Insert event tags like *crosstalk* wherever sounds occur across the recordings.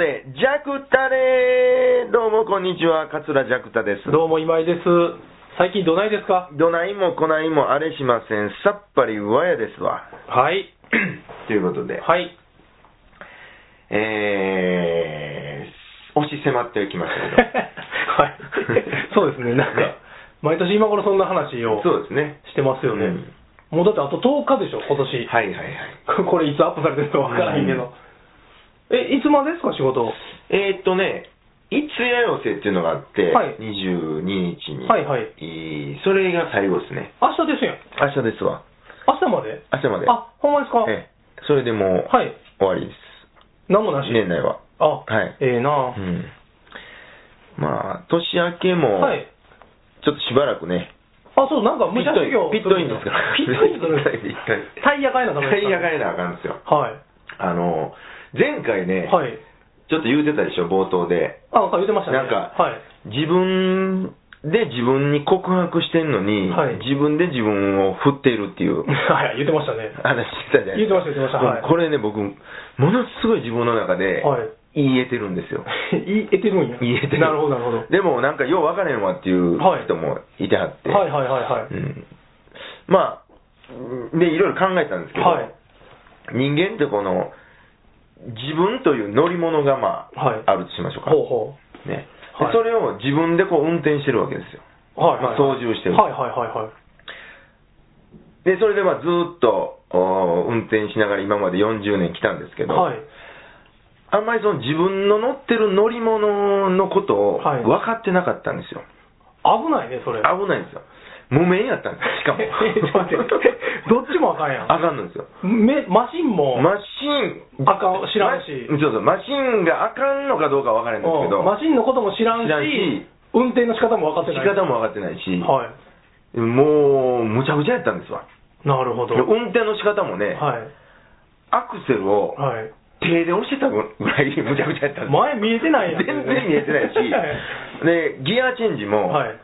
で、ジャクタでーどうもこんにちは、桂ジャクタです。どうも今井です。最近どないですか？どないもこないもあれしません。さっぱりわやですわ。はい。*clears throat* ということで、はい。えー、押し迫ってきましたけど。*laughs* はい。そうですね、なんか、毎年今頃そんな話をそうですね。してますよね。うんもうだってあと10日でしょ、今年。はいはいはい。*laughs* これいつアップされてるかわからへんけど。え、いつまでですか、仕事？えーっとね、いつや寄せっていうのがあって、はい22日に、はいはいいそれが最後ですね。明日ですやん。明日ですわ。明日まで？明日まで。あ、ほんまですか？ええそれでもう、はい。終わりです。なんもなし？年内は。あ、はいええなあうん。まあ、年明けも、はい。ちょっとしばらくね、あ、そう、なんか無茶修行ピットインですから。ピットインするタイヤ変えなダメですか？タイヤ変えなあかんですよ。はい。あの、前回ね、はい。ちょっと言うてたでしょ、冒頭で。あ、言ってましたね。なんかはい。自分で自分に告白してんのに、はい自分で自分を振っているっていう *laughs* はい、言ってましたね。話してたじゃないですか。言ってました言ってましたはいこれね、僕、ものすごい自分の中ではい。言えてるんですよ。*laughs* 言えてるんや。言えてる。なるほど、なるほど。でもなんかよう分からへんわっていうはい人もいてはって。はいはいはいはい。うん、まあ、で、いろいろ考えたんですけど、はい人間ってこの、自分という乗り物がまあ、はいあるとしましょうか。ほうほねはいでそれを自分でこう運転してるわけですよ。う。はいはい、まあ操縦してるはいはいはいはい。で、それでまあずーっとお運転しながら今まで40年来たんですけど、はい。あんまりその自分の乗ってる乗り物のことをはい分かってなかったんですよ。危ないね、それ。危ないんですよ。無免やったんですしかも。えちょっと待ってどっちもあかんやんあかんのですよ。めマシンも、マシン、あかん知らんしまそうそう、マシンがあかんのかどうか分からないんですけど、うんマシンのことも知らんし、知らんし運転の仕方も分かって仕ない。方も分かってないし、はい。もう、むちゃくちゃやったんですわ。なるほど。で運転の仕方もね、はい。アクセルをはい。手で押してたぐらいむちゃくちゃやったんです前見えてないやん。全然見えてないし、*laughs* で、ギアチェンジも、はい。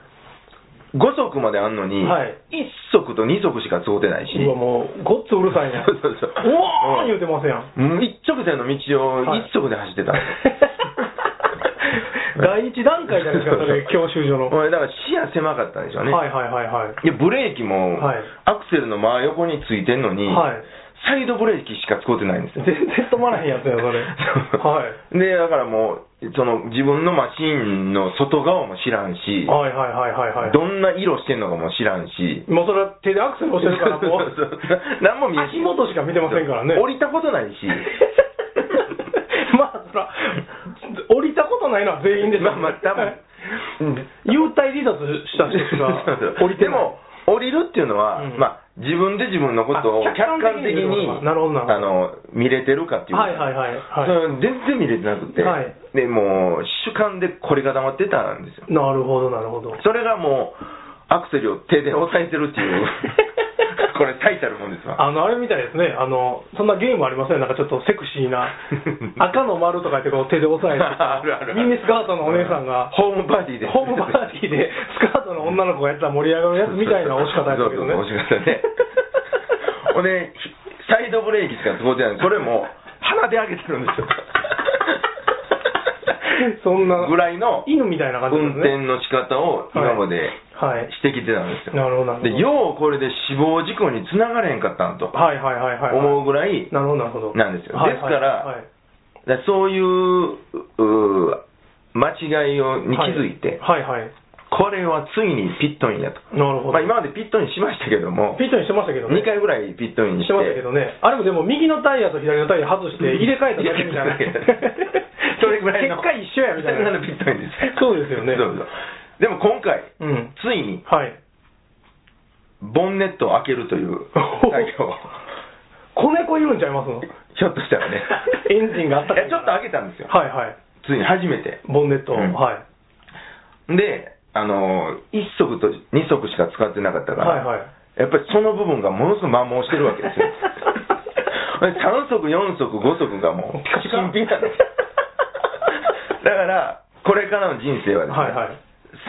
5速まであんのに、はい。1速と2速しか使うてないし、うわ、もう、ごっつうるさいな。*laughs* そうそうそう。おーん言うてますやん。うん。一直線の道をはい。1速で走ってた。んです第一段階じゃないですか、それ、教習所の。だから視野狭かったんでしょうね。はいはいはいはい。で、ブレーキも、はい。アクセルの真横についてんのに、はいサイドブレーキしか使うてないんですよ。全然止まらへんやつや、それ。*laughs* はい。で、だからもう、その自分のマシンの外側も知らんし、はいはいはいはいはい。どんな色してんのかも知らんし、もうそれは手でアクセル押してるから、もう。*laughs* 何も見え足元しか見てませんからね。降りたことないし、*laughs* まあ、そら、降りたことないのは全員ですよまあまあ多分うん幽体離脱した人しか降りても、降りるっていうのは、うん。まあ、自分で自分のことをあ客観的になるほどなるほど。あの見れてるかっていう、はいはいはい。はい。それ全然見れてなくて、はい。でもう主観でこれが黙ってたんですよ。なるほどなるほど。それがもう、アクセルを手で押さえてるっていう、*laughs* これ、最たるもんですわ。あの、あれみたいですね。あの、そんなゲームありません？なんかちょっとセクシーな、*laughs* 赤の丸とか言ってこう手で押さえて *laughs* あるあるあるミニスカートのお姉さんが、ホームパーティーで。ホームパーティーでスカートの女の子がやったら盛り上がるやつみたいな押し方やったけどね。押し方ね。ほんで、サイドブレーキしか使ってないそれも、鼻で上げてるんですよ。*laughs* そんな、ぐらいの犬みたいな感じですね。運転の仕方を今まではい。してきてたんですよ。なるほどなるほどで、ようこれで死亡事故につながれへんかったんとはいはいはいはい。思うぐらい、なるほどなるほど。なんですよはいですからはいだそういううー間違いをに気づいて、はいはいはい。これはついにピットインやと。なるほど。まあ、今までピットインしましたけども、ピットにしてましたけどね。2回ぐらいピットインしてしましたけどね。あれもでも右のタイヤと左のタイヤ外して入れ替えただけみたいな。ぐらいの結果一緒やみたいな。それぐらいのピットインですそうですよね。そうそうでも今回、うん。ついにはい。ボンネットを開けるという作業を子猫いるんちゃいますの？ひょっとしたらね *laughs* エンジンがあったいやちょっと開けたんですよ、はいはい。ついに初めてボンネットを。うんはい。であの1足と2足しか使ってなかったから、はいはい。やっぱりその部分がものすごく摩耗してるわけですよ *laughs* 3足4足5足がもうピカピカ新品なんですだからこれからの人生はですね、はいはい。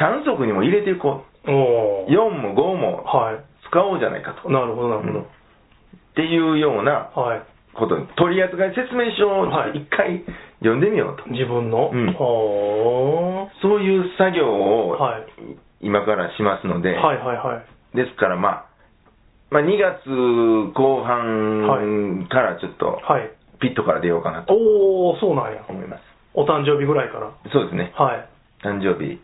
3足にも入れていこうおー。4も5もは使おうじゃないかと、い。なるほどなるほど。っていうようなはい。ことに取扱説明書を一回読んでみようと。自分の、うんはそういう作業をはい今からしますのあで、はいはいはい。ですから、まあ、まあ、2月後半からちょっと、はい。ピットから出ようかなとおー、そうなんや。思います。お誕生日ぐらいから。そうですね。はい。誕生日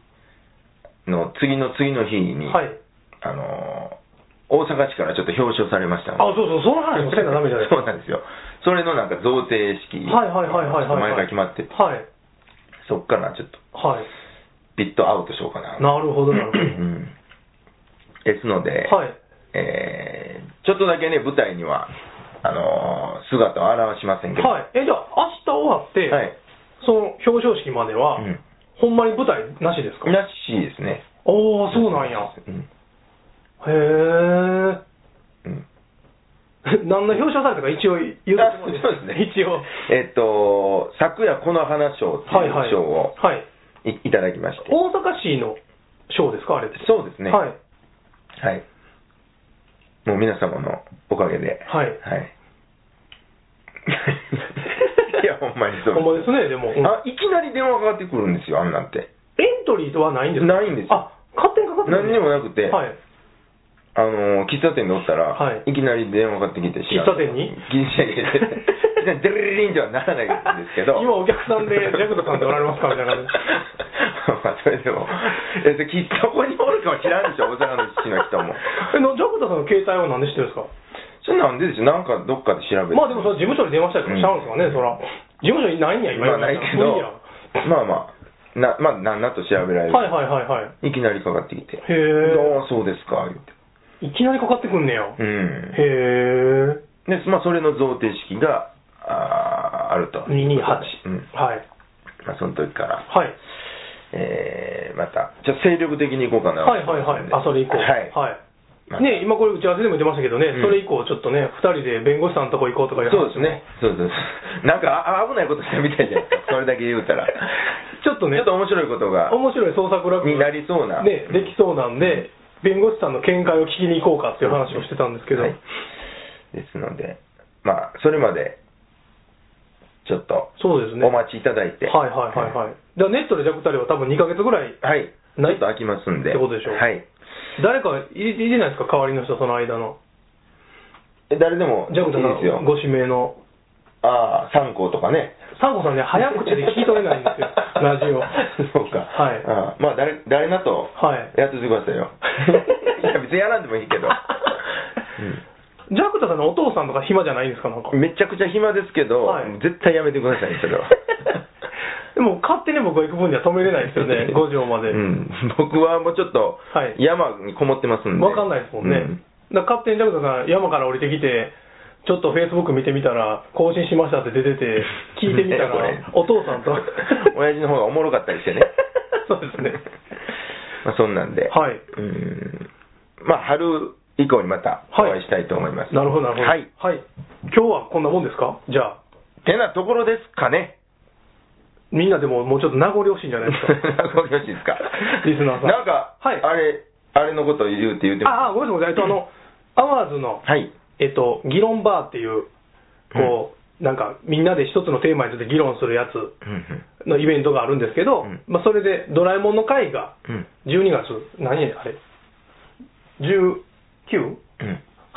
の次の次の日に、はい。あのー大阪市からちょっと表彰されましたあ、のでそうそう、その話もせなダメじゃないですか。そうなんですよ。それのなんか贈呈式、はいはいはいはいはい。毎回決まってて、はい。そっからちょっとはい。ピットアウトしようかな。なるほどなるほど。うんですので、はい。えーちょっとだけね、舞台には、あのー姿を現しませんけど、はい。え、じゃあ、明日終わって、はいその表彰式までは、うんほんまに舞台なしですか？らしいですね。おー、そうなんや。うんへー。うん何の表彰されたか一応言うあそうですね。一応。えっと、昨夜この花賞ってはいう賞をはい。いいただきまして。大阪市の賞ですかあれ。そうですね。はい。はい。もう皆様のおかげで。はいはい。ほんまにそうほんまですね、でも。うんあ、いきなり電話かかってくるんですよ、あんなんて。エントリーとはないんですか？ないんですよあ、勝手にかかってる何にもなくて、はい。あのー、喫茶店でおったら、はいい、きなり電話かかってきて、喫茶店に？喫茶店に。デリリリンとはならないんですけど。今お客さんでジャクタさんっておられますかみたいなまあ、それでも、えっと、きどこにおるかは知らんでしょ、大阪の市の人も。えのジャクタさんの携帯は何で知ってるんですか？それなんででしょ、なんかどっかで調べて。まあでもそれ事務所に電話したりとかしちゃうんですかね、そら。事務所にないんや、今。まあないけどまあまあ、な、まあ、なんなと調べられる。はいはいはいはい。いきなりかかってきて。へえ。ああ、そうですか、言って。いきなりかかってくんねや。うん。へえ。で、まあ、それの贈呈式が、あーあると。228。うん。はい。まあ、その時から、はい。えー、また、じゃあ精力的に行こうかな。はいはいはい。あ、それ以降。はい。はい。まあね、今これ打ち合わせでも言ってましたけどね、うんそれ以降ちょっとね、二人で弁護士さんのとこ行こうとかそうですね。そうです。*laughs* なんかあ危ないことしたみたいじゃないですか。それだけ言うたら。*laughs* ちょっとねちょっと面白いことが、面白い創作落語になりそうな。ね、できそうなんで、弁護士さんの見解を聞きに行こうかっていう話をしてたんですけど、はいですので、まあ、それまで、ちょっと、そうですね。お待ちいただいて。はいはいはいはい。だからネットでジャクタリは多分2ヶ月ぐらい、はい。ちないょっと空きますんで。ってことでしょはい。誰かいいてないですか、代わりの人、その間の。え誰でもいいジャクタさですよん。ご指名の。ああ、参考とかね。サンゴさんね、早口で聞き取れないんですよ、*laughs* ラジオ。そうか。はいああまあ、誰、誰なと、はいやっといてくださいよ。*laughs* いや、別にやらんでもいいけど。*laughs* ジャクタさんのお父さんとか暇じゃないんですか、なんかうん。めちゃくちゃ暇ですけど、はい絶対やめてください、それは。でも勝手に僕が行く分には止めれないですよね、*laughs* 5条まで。うん、僕はもうちょっとはい山にこもってますんで。わかんないですもんね。うんだから勝手にジャクタさん、山から降りてきて、ちょっとフェイスブック見てみたら、更新しましたって出てて、聞いてみたら *laughs* ねお父さんと。*laughs* 親父の方がおもろかったりしてね。そうですね。まあそんなんで。はいうん。まあ春以降にまたお会いしたいと思います。なるほど、なるほど。はい。はい。今日はこんなもんですか？じゃあ。てなところですかね。みんなでももうちょっと名残惜しいんじゃないですか？ごよろしいですか？リスナーさんなんか、はいあれ、あれのことを言うって言ってああ、ごめんなさい。えっと、あの、アワーズの、はい。えっと、議論バーっていう、こう、なんか、みんなで一つのテーマについて議論するやつうんのイベントがあるんですけど、うんまあ、それで、ドラえもんの会が、うん。うん。12月、何？やあれ ?19?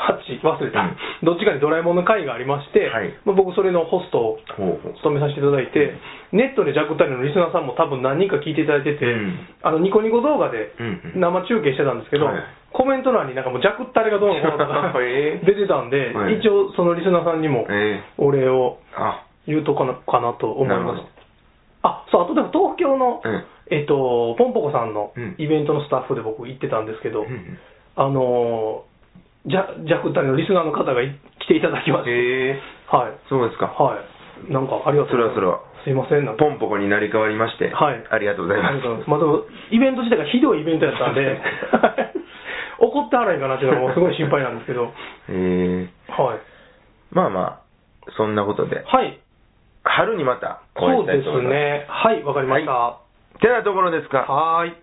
うん。8? 忘れた、うん。どっちかにドラえもんの会がありまして、はい。まあ、僕それのホストをほうほう。務めさせていただいて、ネットでジャクタリのリスナーさんも多分何人か聞いていただいてて、うん。あのニコニコ動画でうんうん。生中継してたんですけど、はいコメント欄になんかもうジャクタリがどうのこうのとか *laughs* えー。出てたんで、はい。一応そのリスナーさんにもえお礼をあ、言うとかなかなと思います。なるほど。あ、そう、あとでも東京の、うん。えっと、ポンポコさんのうん。イベントのスタッフで僕行ってたんですけど、あのー、ジャジャクタリのリスナーの方がい来ていただきまして、へえはい。そうですか。はい。なんかありがとうございます。それはそれはすいません、なんか。ポンポコになり変わりまして、はいありがとうございます。ありがとうございます。まあ、でもイベント自体がひどいイベントやったんで、*laughs* 怒ってはらいかなっていうのがもう *laughs* すごい心配なんですけど、へえはい。まあまあ、そんなことで、はい。春にまたお会いそうでしたいと思います。すね。はい、わかりました。てなところですか。はーい。